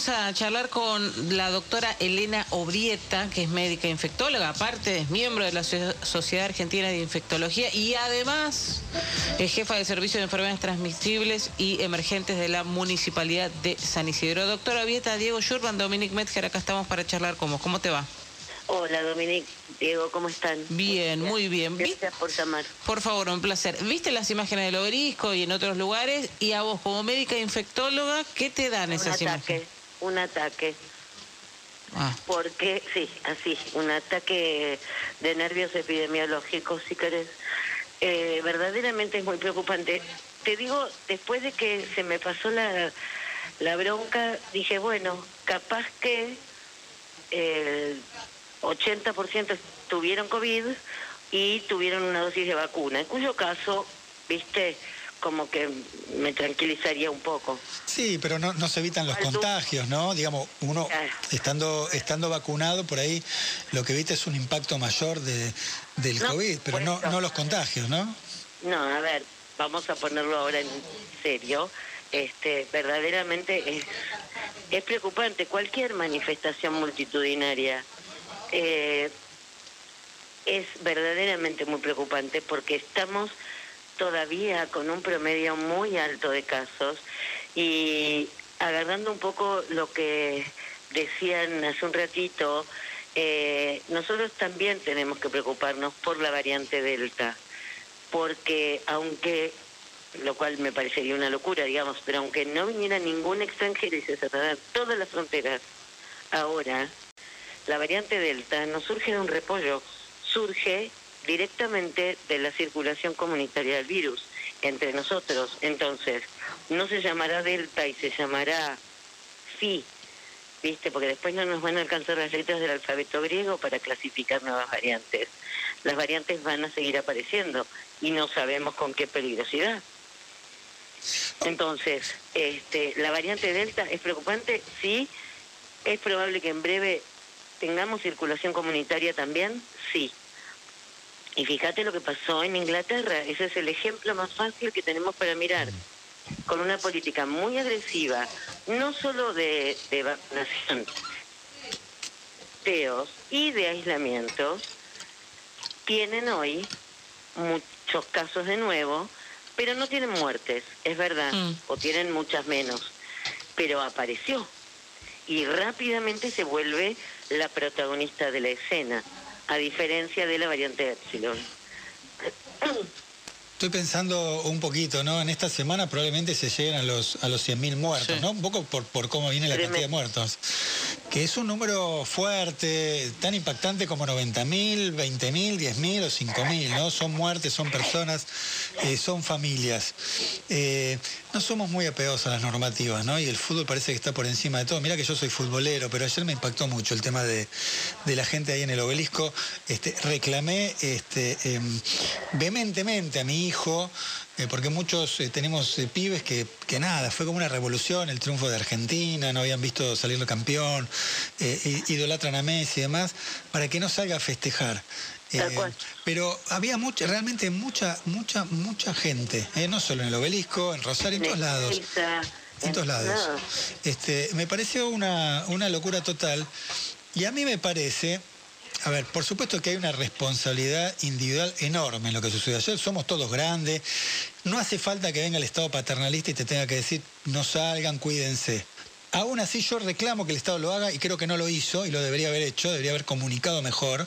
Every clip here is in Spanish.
Vamos a charlar con la doctora Elena Obrieta, que es médica infectóloga, aparte es miembro de la Sociedad Argentina de Infectología y además es jefa de Servicio de Enfermedades Transmisibles y Emergentes de la Municipalidad de San Isidro. Doctora Obrieta, Diego Schurban, Dominic Metzger, acá estamos para charlar con vos. ¿Cómo te va? Hola, Dominic, Diego, ¿cómo están? Bien, muy bien. Gracias por llamar. Por favor, un placer. ¿Viste las imágenes del obelisco y en otros lugares? Y a vos, como médica infectóloga, ¿qué te dan esas imágenes? Un ataque, ah. Porque, sí, así, un ataque de nervios epidemiológicos, si querés. Eh, verdaderamente es muy preocupante. Te digo, después de que se me pasó la, la bronca, dije, bueno, capaz que... Eh, 80% tuvieron COVID y tuvieron una dosis de vacuna, en cuyo caso, viste, como que me tranquilizaría un poco. Sí, pero no, no se evitan los contagios, ¿no? Digamos, uno estando estando vacunado, por ahí lo que evita es un impacto mayor de, del COVID, pero no, no los contagios, ¿no? No, a ver, vamos a ponerlo ahora en serio. Este, verdaderamente es, es preocupante cualquier manifestación multitudinaria eh, es verdaderamente muy preocupante porque estamos todavía con un promedio muy alto de casos. Y agarrando un poco lo que decían hace un ratito, eh, nosotros también tenemos que preocuparnos por la variante Delta, porque aunque, lo cual me parecería una locura, digamos, pero aunque no viniera ningún extranjero y se cerraran todas las fronteras ahora, la variante Delta no surge de un repollo, surge directamente de la circulación comunitaria del virus entre nosotros. Entonces, no se llamará Delta y se llamará Phi, ¿viste? Porque después no nos van a alcanzar las letras del alfabeto griego para clasificar nuevas variantes. Las variantes van a seguir apareciendo y no sabemos con qué peligrosidad. Entonces, este, la variante Delta es preocupante, sí, es probable que en breve tengamos circulación comunitaria también, sí. Y fíjate lo que pasó en Inglaterra, ese es el ejemplo más fácil que tenemos para mirar. Con una política muy agresiva, no solo de, de vacunación, y de aislamiento, tienen hoy muchos casos de nuevo, pero no tienen muertes, es verdad, mm. o tienen muchas menos, pero apareció. Y rápidamente se vuelve la protagonista de la escena, a diferencia de la variante Epsilon. Estoy pensando un poquito, ¿no? En esta semana probablemente se lleguen a los, a los 100.000 muertos, ¿no? Un poco por, por cómo viene la cantidad de muertos. Que es un número fuerte, tan impactante como 90.000, 20.000, 10.000 o 5.000, ¿no? Son muertes, son personas, eh, son familias. Eh, no somos muy apegados a las normativas, ¿no? Y el fútbol parece que está por encima de todo. Mira que yo soy futbolero, pero ayer me impactó mucho el tema de, la gente ahí en el obelisco. Este, reclamé este, em, vehementemente a mi hijo, eh, porque muchos eh, tenemos eh, pibes que, que, nada, fue como una revolución el triunfo de Argentina, no habían visto salir campeón, idolatran a Messi y demás, para que no salga a festejar. pero había mucha, realmente mucha, mucha, mucha gente, no solo en el obelisco, en Rosario, en todos lados. En todos lados. Este, me pareció una, una locura total. Y a mí me parece a ver, por supuesto que hay una responsabilidad individual enorme en lo que sucede ayer. Somos todos grandes. No hace falta que venga el Estado paternalista y te tenga que decir, no salgan, cuídense. Aún así yo reclamo que el Estado lo haga y creo que no lo hizo y lo debería haber hecho, debería haber comunicado mejor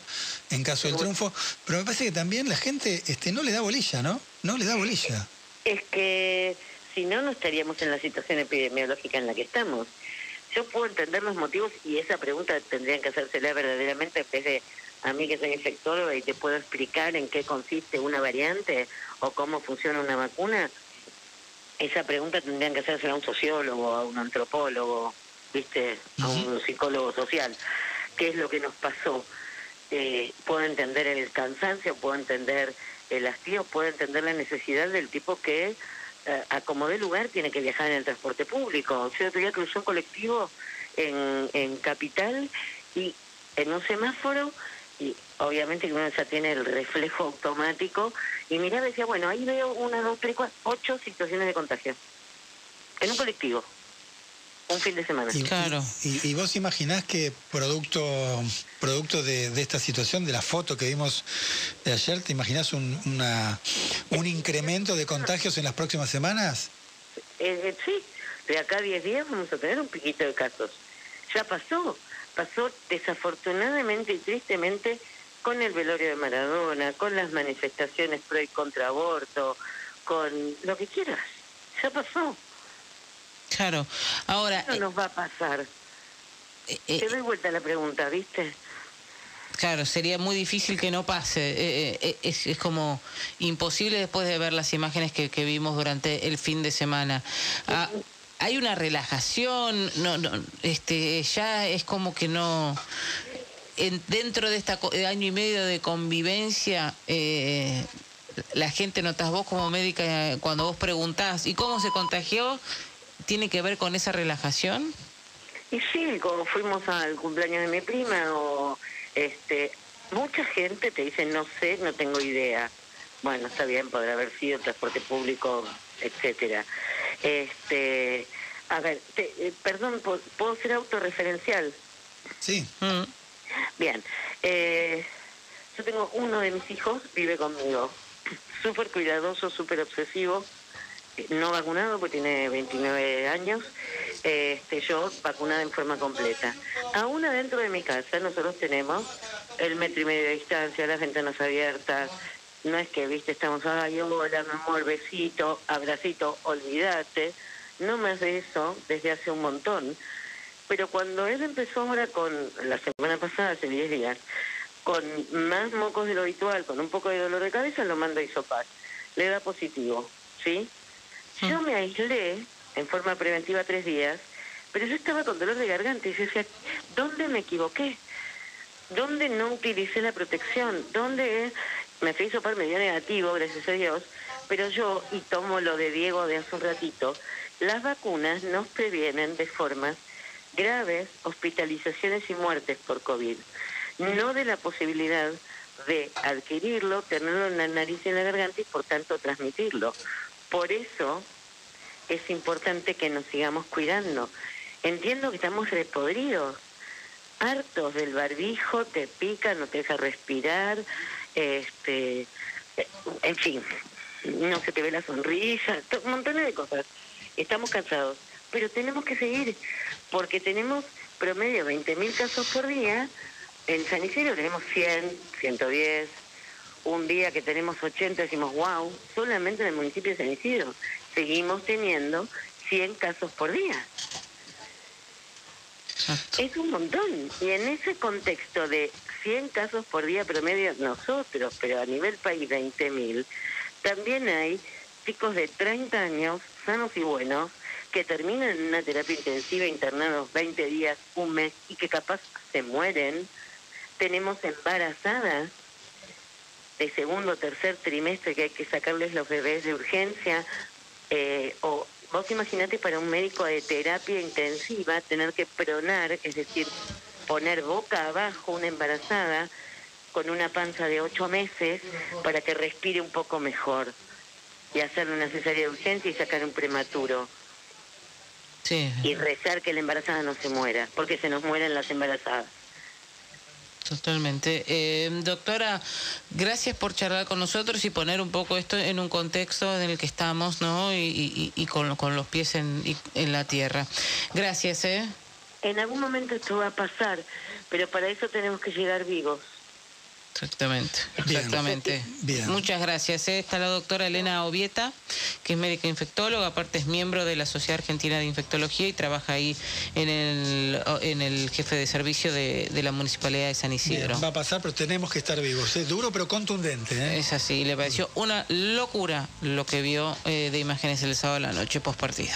en caso del triunfo. Pero me parece que también la gente este, no le da bolilla, ¿no? No le da bolilla. Es que si no, no estaríamos en la situación epidemiológica en la que estamos yo puedo entender los motivos y esa pregunta tendrían que hacérsela verdaderamente en vez de a mí que soy infectóloga y te puedo explicar en qué consiste una variante o cómo funciona una vacuna, esa pregunta tendrían que hacérsela a un sociólogo, a un antropólogo, viste, a un psicólogo social. ¿Qué es lo que nos pasó? Eh, puedo entender el cansancio, puedo entender el hastío, puedo entender la necesidad del tipo que eh, a como de lugar tiene que viajar en el transporte público. Yo otro día crucé un colectivo en, en Capital y en un semáforo y obviamente que uno ya tiene el reflejo automático y miraba y decía, bueno, ahí veo una, dos, tres, cuatro, ocho situaciones de contagio en un colectivo. Un fin de semana. Y, Claro. y, y vos imaginás que producto, producto de, de esta situación, de la foto que vimos de ayer, ¿te imaginás un, una, un incremento de contagios en las próximas semanas? Eh, eh, sí, de acá a 10 días vamos a tener un piquito de casos. Ya pasó, pasó desafortunadamente y tristemente con el velorio de Maradona, con las manifestaciones pro y contra aborto, con lo que quieras. Ya pasó. Claro. Ahora, No nos va a pasar. eh, eh, Te doy vuelta a la pregunta, ¿viste? Claro, sería muy difícil que no pase. Eh, eh, es, es como imposible después de ver las imágenes que, que vimos durante el fin de semana. Ah, hay una relajación, no, no, este, ya es como que no. En, dentro de este año y medio de convivencia, eh, la gente notas vos como médica eh, cuando vos preguntás ¿y cómo se contagió? ¿Tiene que ver con esa relajación? Y sí, como fuimos al cumpleaños de mi prima o este mucha gente te dice no sé, no tengo idea. Bueno, está bien, podrá haber sido transporte público, etcétera. Este, a ver, te- eh, perdón, ¿puedo- ¿puedo ser autorreferencial? Sí. Mm, Bien, eh, yo tengo uno de mis hijos, vive conmigo, súper cuidadoso, súper obsesivo, no vacunado porque tiene 29 años, este, yo vacunada en forma completa. Aún adentro de mi casa nosotros tenemos el metro y medio de distancia, las ventanas abiertas, no es que, viste, estamos, ay, hola, mi amor, besito, abracito, olvídate, no más de eso desde hace un montón. Pero cuando él empezó ahora con, la semana pasada, hace 10 días, con más mocos de lo habitual, con un poco de dolor de cabeza, lo manda a isopar. Le da positivo, ¿sí? Yo me aislé en forma preventiva tres días, pero yo estaba con dolor de garganta y yo decía, ¿dónde me equivoqué? ¿Dónde no utilicé la protección? ¿Dónde me fui a isopar, me dio negativo, gracias a Dios? Pero yo, y tomo lo de Diego de hace un ratito, las vacunas nos previenen de formas graves hospitalizaciones y muertes por COVID, no de la posibilidad de adquirirlo, tenerlo en la nariz y en la garganta y por tanto transmitirlo. Por eso es importante que nos sigamos cuidando. Entiendo que estamos repodridos, hartos del barbijo, te pica, no te deja respirar, este, en fin, no se te ve la sonrisa, un montón de cosas. Estamos cansados, pero tenemos que seguir, porque tenemos promedio 20.000 casos por día, en San Isidro tenemos 100, 110, un día que tenemos 80 decimos, wow, solamente en el municipio de San Isidro seguimos teniendo 100 casos por día. exacto. Es un montón. Y en ese contexto de 100 casos por día promedio nosotros, pero a nivel país 20.000, también hay chicos de 30 años, sanos y buenos, que terminan en una terapia intensiva internados 20 días, un mes, y que capaz se mueren. Tenemos embarazadas de segundo o tercer trimestre que hay que sacarles los bebés de urgencia. eh, o vos imaginate para un médico de terapia intensiva tener que pronar, es decir, poner boca abajo una embarazada con una panza de ocho meses para que respire un poco mejor y hacerle una cesárea de urgencia y sacar un prematuro Sí, y rezar que la embarazada no se muera, porque se nos mueren las embarazadas. Totalmente. Eh, doctora, gracias por charlar con nosotros y poner un poco esto en un contexto en el que estamos, ¿no? Y, con, los pies en, en la tierra. Gracias, ¿eh? En algún momento esto va a pasar, pero para eso tenemos que llegar vivos. Exactamente, exactamente. Bien. Muchas gracias. Está la doctora Elena Ovieta, que es médica infectóloga, aparte es miembro de la Sociedad Argentina de Infectología y trabaja ahí en el, en el jefe de servicio de, de la Municipalidad de San Bien, Isidro. va a pasar, pero tenemos que estar vivos. ¿eh? Duro pero contundente. ¿eh? Es así, le pareció una locura lo que vio eh, de imágenes el sábado a la noche post partido.